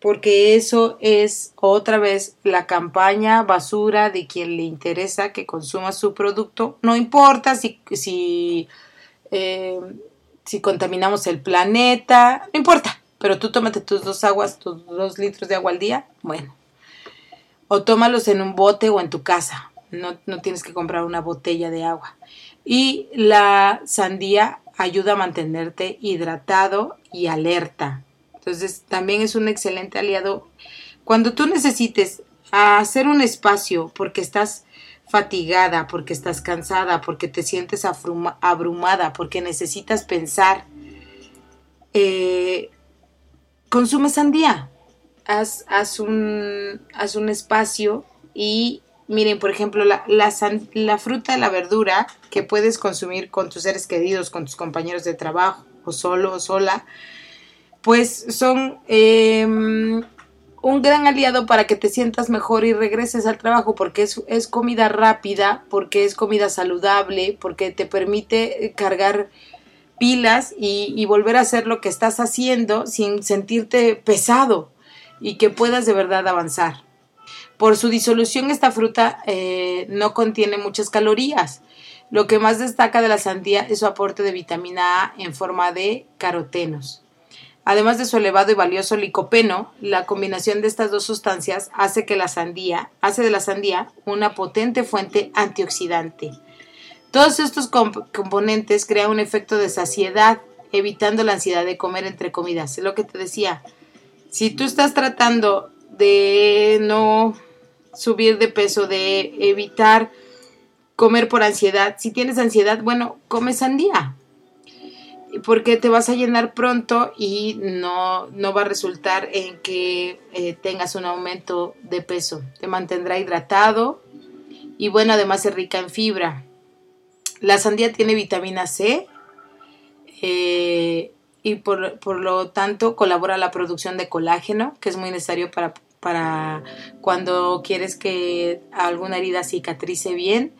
porque eso es otra vez la campaña basura de quien le interesa que consuma su producto. No importa si, si, eh, si contaminamos el planeta, no importa, pero tú tómate tus dos aguas, tus dos litros de agua al día, bueno. O tómalos en un bote o en tu casa, no, no tienes que comprar una botella de agua. Y la sandía ayuda a mantenerte hidratado y alerta. Entonces también es un excelente aliado. Cuando tú necesites hacer un espacio porque estás fatigada, porque estás cansada, porque te sientes abrumada, porque necesitas pensar, eh, consume sandía. Haz, haz, un, haz un espacio y Miren, por ejemplo, la, la, fruta, la verdura que puedes consumir con tus seres queridos, con tus compañeros de trabajo, o solo o sola, pues son em, un gran aliado para que te sientas mejor y regreses al trabajo, porque es, comida rápida, porque es comida saludable, porque te permite cargar pilas y, y volver a hacer lo que estás haciendo sin sentirte pesado y que puedas de verdad avanzar. Por su disolución esta fruta eh, no contiene muchas calorías. Lo que más destaca de la sandía es su aporte de vitamina A en forma de carotenos. Además de su elevado y valioso licopeno, la combinación de estas dos sustancias hace que la sandía, hace de la sandía una potente fuente antioxidante. Todos estos componentes crean un efecto de saciedad, evitando la ansiedad de comer entre comidas. Es lo que te decía. Si tú estás tratando de no subir de peso, de evitar comer por ansiedad. Si tienes ansiedad, bueno, come sandía. Porque te vas a llenar pronto y no, no va a resultar en que eh, tengas un aumento de peso. Te mantendrá hidratado y bueno, además es rica en fibra. La sandía tiene vitamina C eh, y por, por, lo tanto colabora la producción de colágeno, que es muy necesario para para cuando quieres que alguna herida cicatrice bien,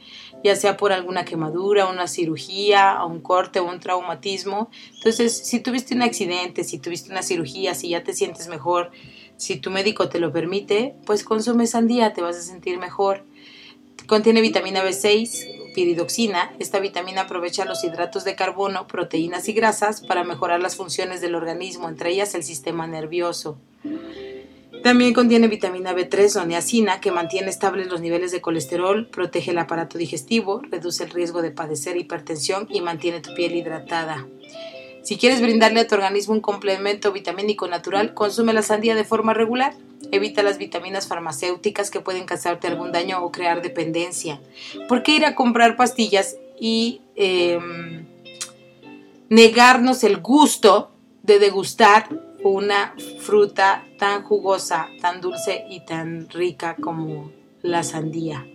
ya sea por alguna quemadura, una cirugía, un corte o un traumatismo. Entonces, si tuviste un accidente, si tuviste una cirugía, si ya te sientes mejor, si tu médico te lo permite, pues consume sandía, te vas a sentir mejor. Contiene vitamina B6, piridoxina. Esta vitamina aprovecha los hidratos de carbono, proteínas y grasas para mejorar las funciones del organismo, entre ellas el sistema nervioso. También contiene vitamina B3 o niacina que mantiene estables los niveles de colesterol, protege el aparato digestivo, reduce el riesgo de padecer hipertensión y mantiene tu piel hidratada. Si quieres brindarle a tu organismo un complemento vitamínico natural, consume la sandía de forma regular. Evita las vitaminas farmacéuticas que pueden causarte algún daño o crear dependencia. ¿Por qué ir a comprar pastillas y em, negarnos el gusto de degustar una fruta tan jugosa, tan dulce y tan rica como la sandía.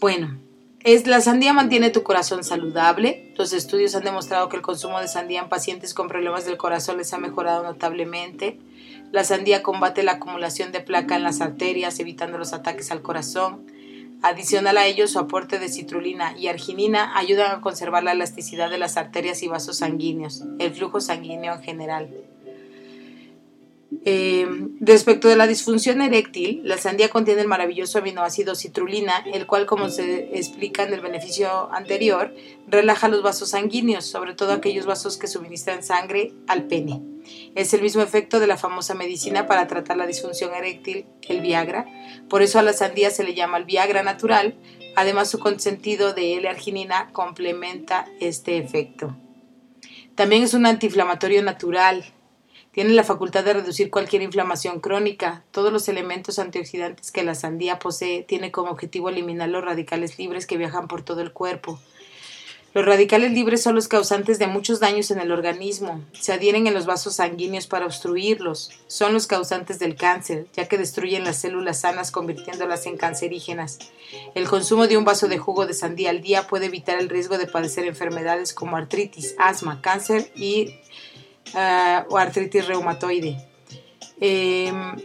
Bueno, es, la sandía mantiene tu corazón saludable. Los estudios han demostrado que el consumo de sandía en pacientes con problemas del corazón les ha mejorado notablemente. La sandía combate la acumulación de placa en las arterias, evitando los ataques al corazón. Adicional a ello, su aporte de citrulina y arginina ayudan a conservar la elasticidad de las arterias y vasos sanguíneos, el flujo sanguíneo en general. Eh, respecto de la disfunción eréctil, la sandía contiene el maravilloso aminoácido citrulina, el cual, como se explica en el beneficio anterior, relaja los vasos sanguíneos, sobre todo aquellos vasos que suministran sangre al pene. Es el mismo efecto de la famosa medicina para tratar la disfunción eréctil, el Viagra. Por eso a la sandía se le llama el Viagra natural. Además, su contenido de L-arginina complementa este efecto. También es un antiinflamatorio natural, tiene la facultad de reducir cualquier inflamación crónica. Todos los elementos antioxidantes que la sandía posee tiene como objetivo eliminar los radicales libres que viajan por todo el cuerpo. Los radicales libres son los causantes de muchos daños en el organismo. Se adhieren en los vasos sanguíneos para obstruirlos. Son los causantes del cáncer, ya que destruyen las células sanas convirtiéndolas en cancerígenas. El consumo de un vaso de jugo de sandía al día puede evitar el riesgo de padecer enfermedades como artritis, asma, cáncer y o artritis reumatoide. Em,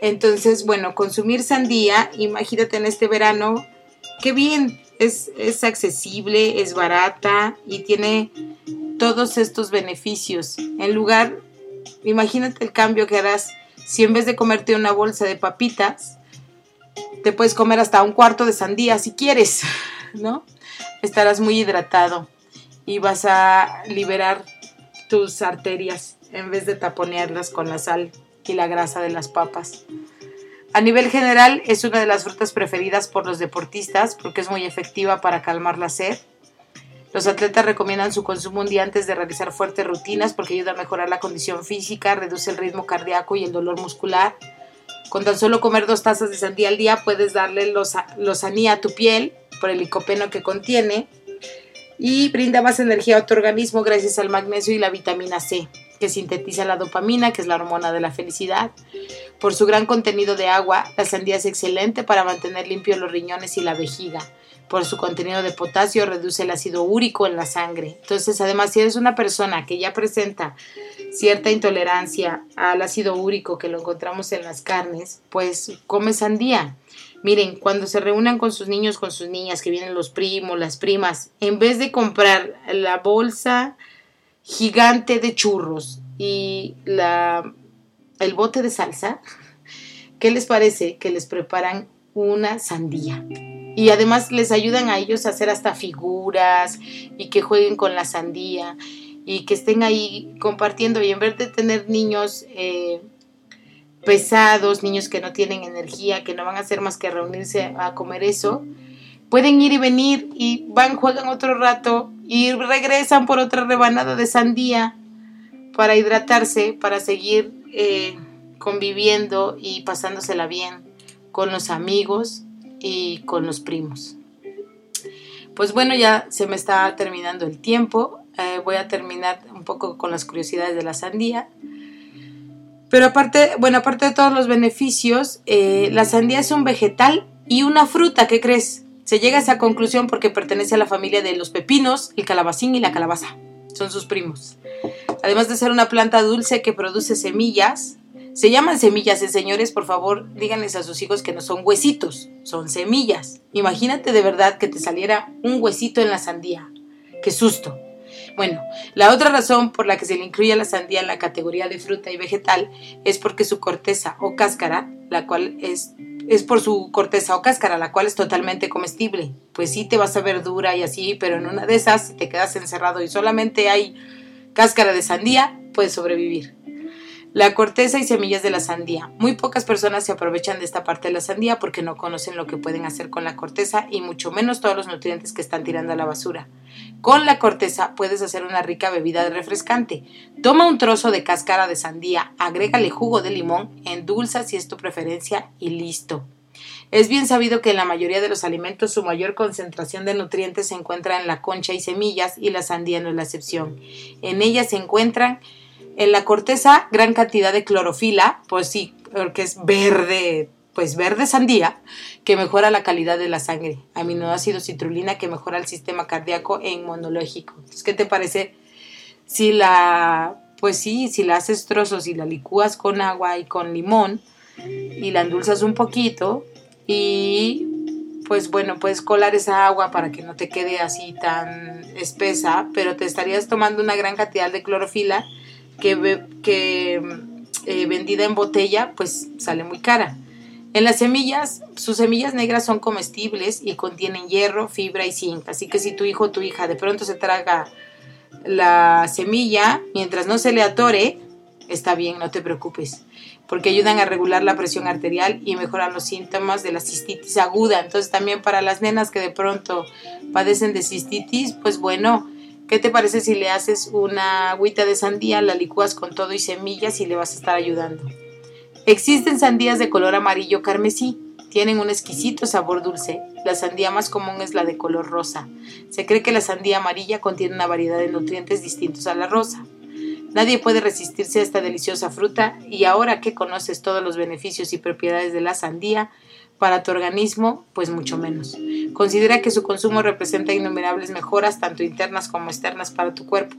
Entonces, bueno, consumir sandía, imagínate en este verano, qué bien, es, es accesible, es barata y tiene todos estos beneficios. En lugar, imagínate el cambio que harás si en vez de comerte una bolsa de papitas, te puedes comer hasta un cuarto de sandía si quieres, <laughs> ¿no? Estarás muy hidratado y vas a liberar tus arterias en vez de taponearlas con la sal y la grasa de las papas. A nivel general es una de las frutas preferidas por los deportistas porque es muy efectiva para calmar la sed. Los atletas recomiendan su consumo un día antes de realizar fuertes rutinas porque ayuda a mejorar la condición física, reduce el ritmo cardíaco y el dolor muscular. Con tan solo comer dos tazas de sandía al día puedes darle lozanía a tu piel por el licopeno que contiene y brinda más energía a tu organismo gracias al magnesio y la vitamina C que sintetiza la dopamina, que es la hormona de la felicidad. Por su gran contenido de agua, la sandía es excelente para mantener limpios los riñones y la vejiga. Por su contenido de potasio, reduce el ácido úrico en la sangre. Entonces, además, si eres una persona que ya presenta cierta intolerancia al ácido úrico que lo encontramos en las carnes, pues come sandía. Miren, cuando se reúnan con sus niños, con sus niñas, que vienen los primos, las primas, en vez de comprar la bolsa gigante de churros y la, el bote de salsa, <laughs> ¿qué les parece que les preparan una sandía? Y además les ayudan a ellos a hacer hasta figuras y que jueguen con la sandía y que estén ahí compartiendo y en vez de tener niños eh, pesados, niños que no tienen energía, que no van a hacer más que reunirse a comer eso, pueden ir y venir y van, juegan otro rato y regresan por otra rebanada de sandía para hidratarse, para seguir eh, conviviendo y pasándosela bien con los amigos y con los primos. Pues bueno, ya se me está terminando el tiempo. Eh, voy a terminar un poco con las curiosidades de la sandía. Pero aparte, bueno, aparte de todos los beneficios, eh, la sandía es un vegetal y una fruta, ¿qué crees? Se llega a esa conclusión porque pertenece a la familia de los pepinos, el calabacín y la calabaza. Son sus primos. Además de ser una planta dulce que produce semillas, se llaman semillas, ¿eh, señores, por favor, díganles a sus hijos que no son huesitos, son semillas. Imagínate de verdad que te saliera un huesito en la sandía. ¡Qué susto! Bueno, la otra razón por la que se le incluye a la sandía en la categoría de fruta y vegetal es porque su corteza o cáscara, la cual es es por su corteza o cáscara, la cual es totalmente comestible. Pues sí te vas a ver dura y así, pero en una de esas, si te quedas encerrado y solamente hay cáscara de sandía, puedes sobrevivir. La corteza y semillas de la sandía. Muy pocas personas se aprovechan de esta parte de la sandía porque no conocen lo que pueden hacer con la corteza y mucho menos todos los nutrientes que están tirando a la basura. Con la corteza puedes hacer una rica bebida refrescante. Toma un trozo de cáscara de sandía, agrégale jugo de limón, endulza si es tu preferencia y listo. Es bien sabido que en la mayoría de los alimentos su mayor concentración de nutrientes se encuentra en la concha y semillas y la sandía no es la excepción. En ella se encuentran en la corteza, gran cantidad de clorofila, pues sí, porque es verde, pues verde sandía, que mejora la calidad de la sangre. Aminoácido citrulina que mejora el sistema cardíaco e inmunológico. ¿qué te parece si la, pues sí, si la haces trozos y la licúas con agua y con limón y la endulzas un poquito y pues bueno, puedes colar esa agua para que no te quede así tan espesa, pero te estarías tomando una gran cantidad de clorofila que, eh, vendida en botella pues sale muy cara. En las semillas, sus semillas negras son comestibles y contienen hierro, fibra y zinc. Así que si tu hijo o tu hija de pronto se traga la semilla, mientras no se le atore, está bien, no te preocupes, porque ayudan a regular la presión arterial y mejoran los síntomas de la cistitis aguda. Entonces también para las nenas que de pronto padecen de cistitis, pues bueno, ¿Qué te parece si le haces una agüita de sandía, la licúas con todo y semillas y le vas a estar ayudando? Existen sandías de color amarillo carmesí. Tienen un exquisito sabor dulce. La sandía más común es la de color rosa. Se cree que la sandía amarilla contiene una variedad de nutrientes distintos a la rosa. Nadie puede resistirse a esta deliciosa fruta y ahora que conoces todos los beneficios y propiedades de la sandía, para tu organismo, pues mucho menos. Considera que su consumo representa innumerables mejoras, tanto internas como externas, para tu cuerpo.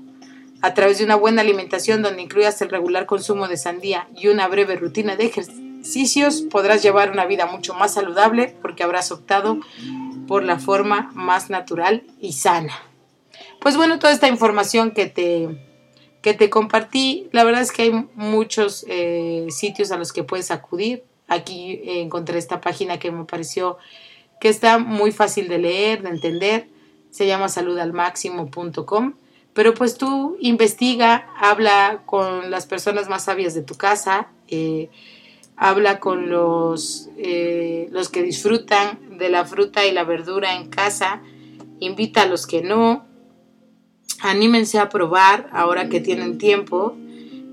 A través de una buena alimentación donde incluyas el regular consumo de sandía y una breve rutina de, ejercicios podrás llevar una vida mucho más saludable porque habrás optado por la forma más natural y sana. Pues bueno, toda esta información que te, que te compartí, la verdad es que hay muchos eh, sitios a los que puedes acudir. Aquí encontré esta página que me pareció que está muy fácil de leer, de entender. Se llama saludalmáximo.com. Pero pues tú investiga, habla con las personas más sabias de tu casa, eh, habla con los, eh, los que disfrutan de la fruta y la verdura en casa, invita a los que no, anímense a probar ahora que tienen tiempo,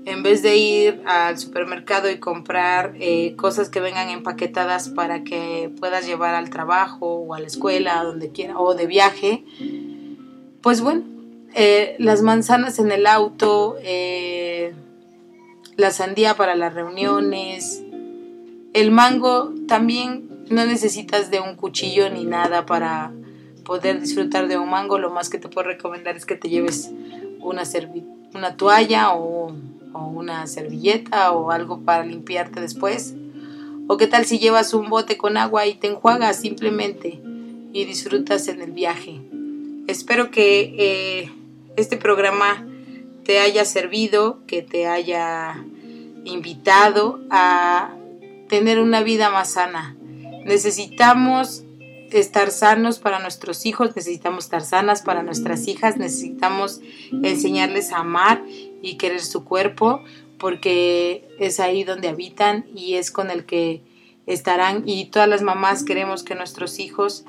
en vez de ir al supermercado y comprar eh, cosas que vengan empaquetadas para que puedas llevar al trabajo o a la escuela, donde quiera, o de viaje, pues bueno, eh, las manzanas en el auto, la sandía para las reuniones, el mango también no necesitas de un cuchillo ni nada para poder disfrutar de un mango. Lo más que te puedo recomendar es que te lleves una, una toalla o, una servilleta o algo para limpiarte después. O qué tal si llevas un bote con agua y te enjuagas simplemente y disfrutas en el viaje. Espero que eh, este programa te haya servido, que te haya invitado a tener una vida más sana. Necesitamos estar sanos para nuestros hijos, necesitamos estar sanas para nuestras hijas, necesitamos enseñarles a amar y querer su cuerpo, porque es ahí donde habitan y es con el que estarán. Y todas las mamás queremos que nuestros hijos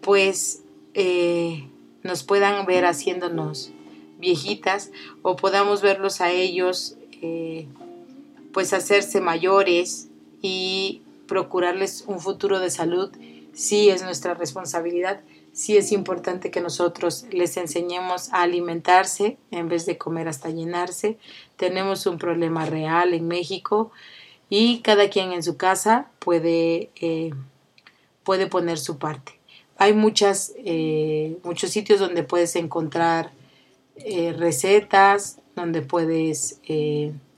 pues eh, nos puedan ver haciéndonos viejitas o podamos verlos a ellos eh, pues hacerse mayores y procurarles un futuro de salud sí es nuestra responsabilidad, sí es importante que nosotros les enseñemos a alimentarse en vez de comer hasta llenarse. Tenemos un problema real en México y cada quien en su casa puede, eh, puede poner su parte. Hay eh, muchos sitios donde puedes encontrar eh, recetas, donde puedes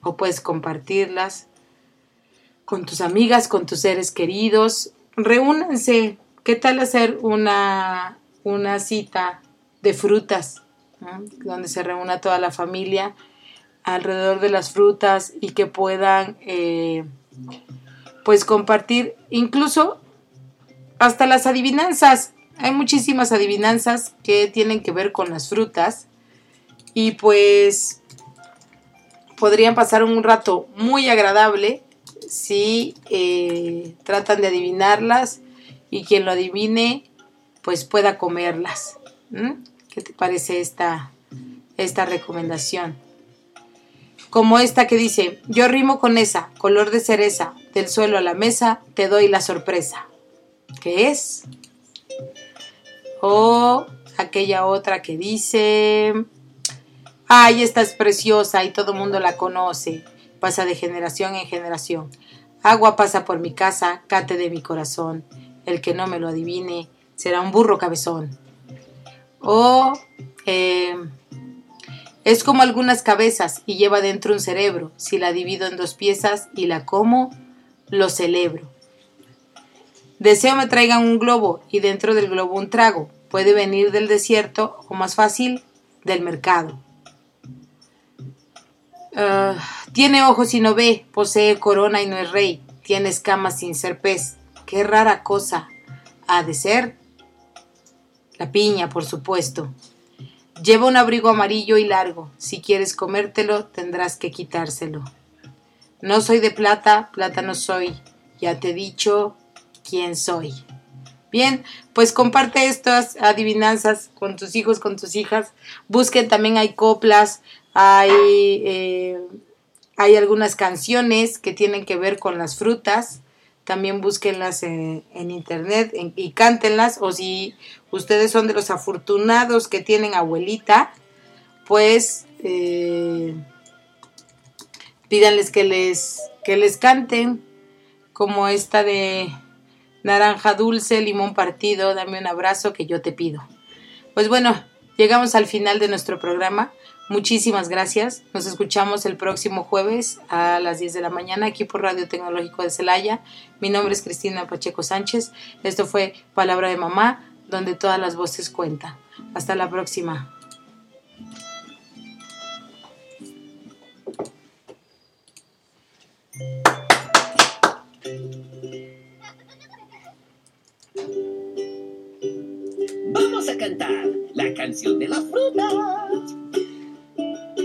o puedes compartirlas con tus amigas, con tus seres queridos. Reúnanse. ¿Qué tal hacer una, una cita de frutas? Donde se reúna toda la familia alrededor de las frutas y que puedan eh, pues compartir incluso hasta las adivinanzas. Hay muchísimas adivinanzas que tienen que ver con las frutas y pues podrían pasar un rato muy agradable si eh, tratan de adivinarlas y quien lo adivine pues pueda comerlas. ¿Qué te parece esta, esta recomendación? Como esta que dice, yo rimo con esa, color de cereza, del suelo a la mesa, te doy la sorpresa. ¿Qué es? O aquella otra que dice, ay, esta es preciosa y todo el mundo la conoce pasa de generación en generación. Agua pasa por mi casa, cate de mi corazón. El que no me lo adivine será un burro cabezón. O eh, es como algunas cabezas y lleva dentro un cerebro. Si la divido en dos piezas y la como, lo celebro. Deseo me traigan un globo y dentro del globo un trago. Puede venir del desierto o más fácil, del mercado. Ah, tiene ojos y no ve, posee corona y no es rey, tiene escamas sin ser pez. Qué rara cosa ha de ser. La piña, por supuesto. Lleva un abrigo amarillo y largo. Si quieres comértelo, tendrás que quitárselo. No soy de plata, plata no soy. Ya te he dicho quién soy. Bien, pues comparte estas adivinanzas con tus hijos, con tus hijas. Busquen, también hay coplas, hay, eh, hay algunas canciones que tienen que ver con las frutas. También búsquenlas en, internet y cántenlas. O si ustedes son de los afortunados que tienen abuelita, pues eh, pídanles que les, que les canten, como esta de naranja dulce, limón partido, dame un abrazo que yo te pido. Pues bueno, llegamos al final de nuestro programa. Muchísimas gracias. Nos escuchamos el próximo jueves a las 10 de la mañana aquí por Radio Tecnológico de Celaya. Mi nombre es Cristina Pacheco Sánchez. Esto fue Palabra de Mamá, donde todas las voces cuentan. Hasta la próxima.
Vamos a cantar la canción de la fruta.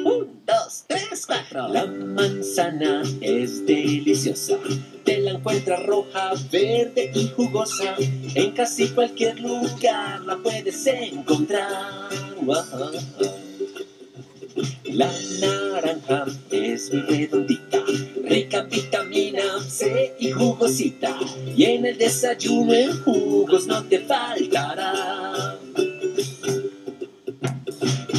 Un, dos, tres, cuatro. La manzana es deliciosa. Te la encuentras roja, verde y jugosa. En casi cualquier lugar la puedes encontrar. La naranja es redondita, rica en vitamina C y jugosita. Y en el desayuno en jugos no te faltará.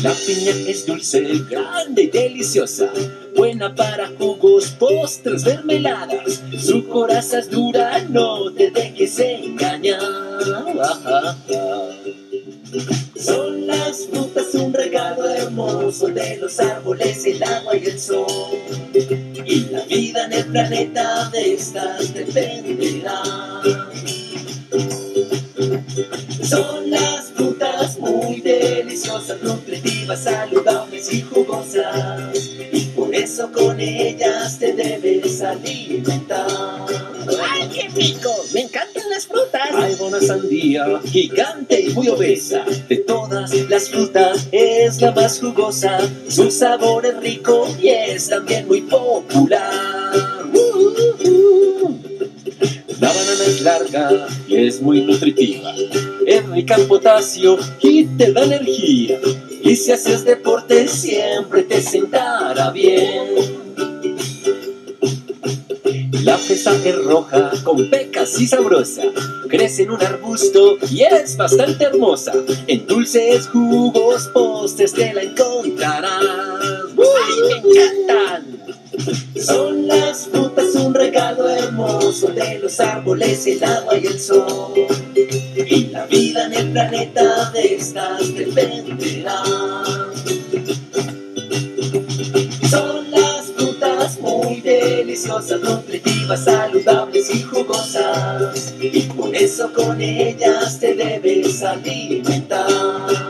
La piña es dulce, grande y deliciosa, buena para jugos, postres, mermeladas. Su coraza es dura, no te dejes engañar. Son las frutas un regalo hermoso de los árboles, el agua y el sol. Y la vida en el planeta de estas dependerá. Son las frutas muy deliciosas, nutritivas, saludables y jugosas. Y por eso con ellas te debes alimentar.
¡Ay, qué rico! Me encantan las frutas.
Hay buena sandía, gigante y muy obesa. De todas las frutas es la más jugosa. Su sabor es rico y es también muy popular. Uh, uh, uh. La banana es larga y es muy nutritiva. Es rica en potasio y te da energía. Y si haces deporte siempre te sentará bien. La fresa es roja, con pecas y sabrosa. Crece en un arbusto y es bastante hermosa. En dulces, jugos, postres te la encontrarás. ¡Ay, me encantan! Son las frutas un regalo hermoso de los árboles, el agua y el sol. Y la vida en el planeta de estas dependerá. Son las frutas muy deliciosas, nutritivas, saludables y jugosas. Y por eso con ellas te debes alimentar.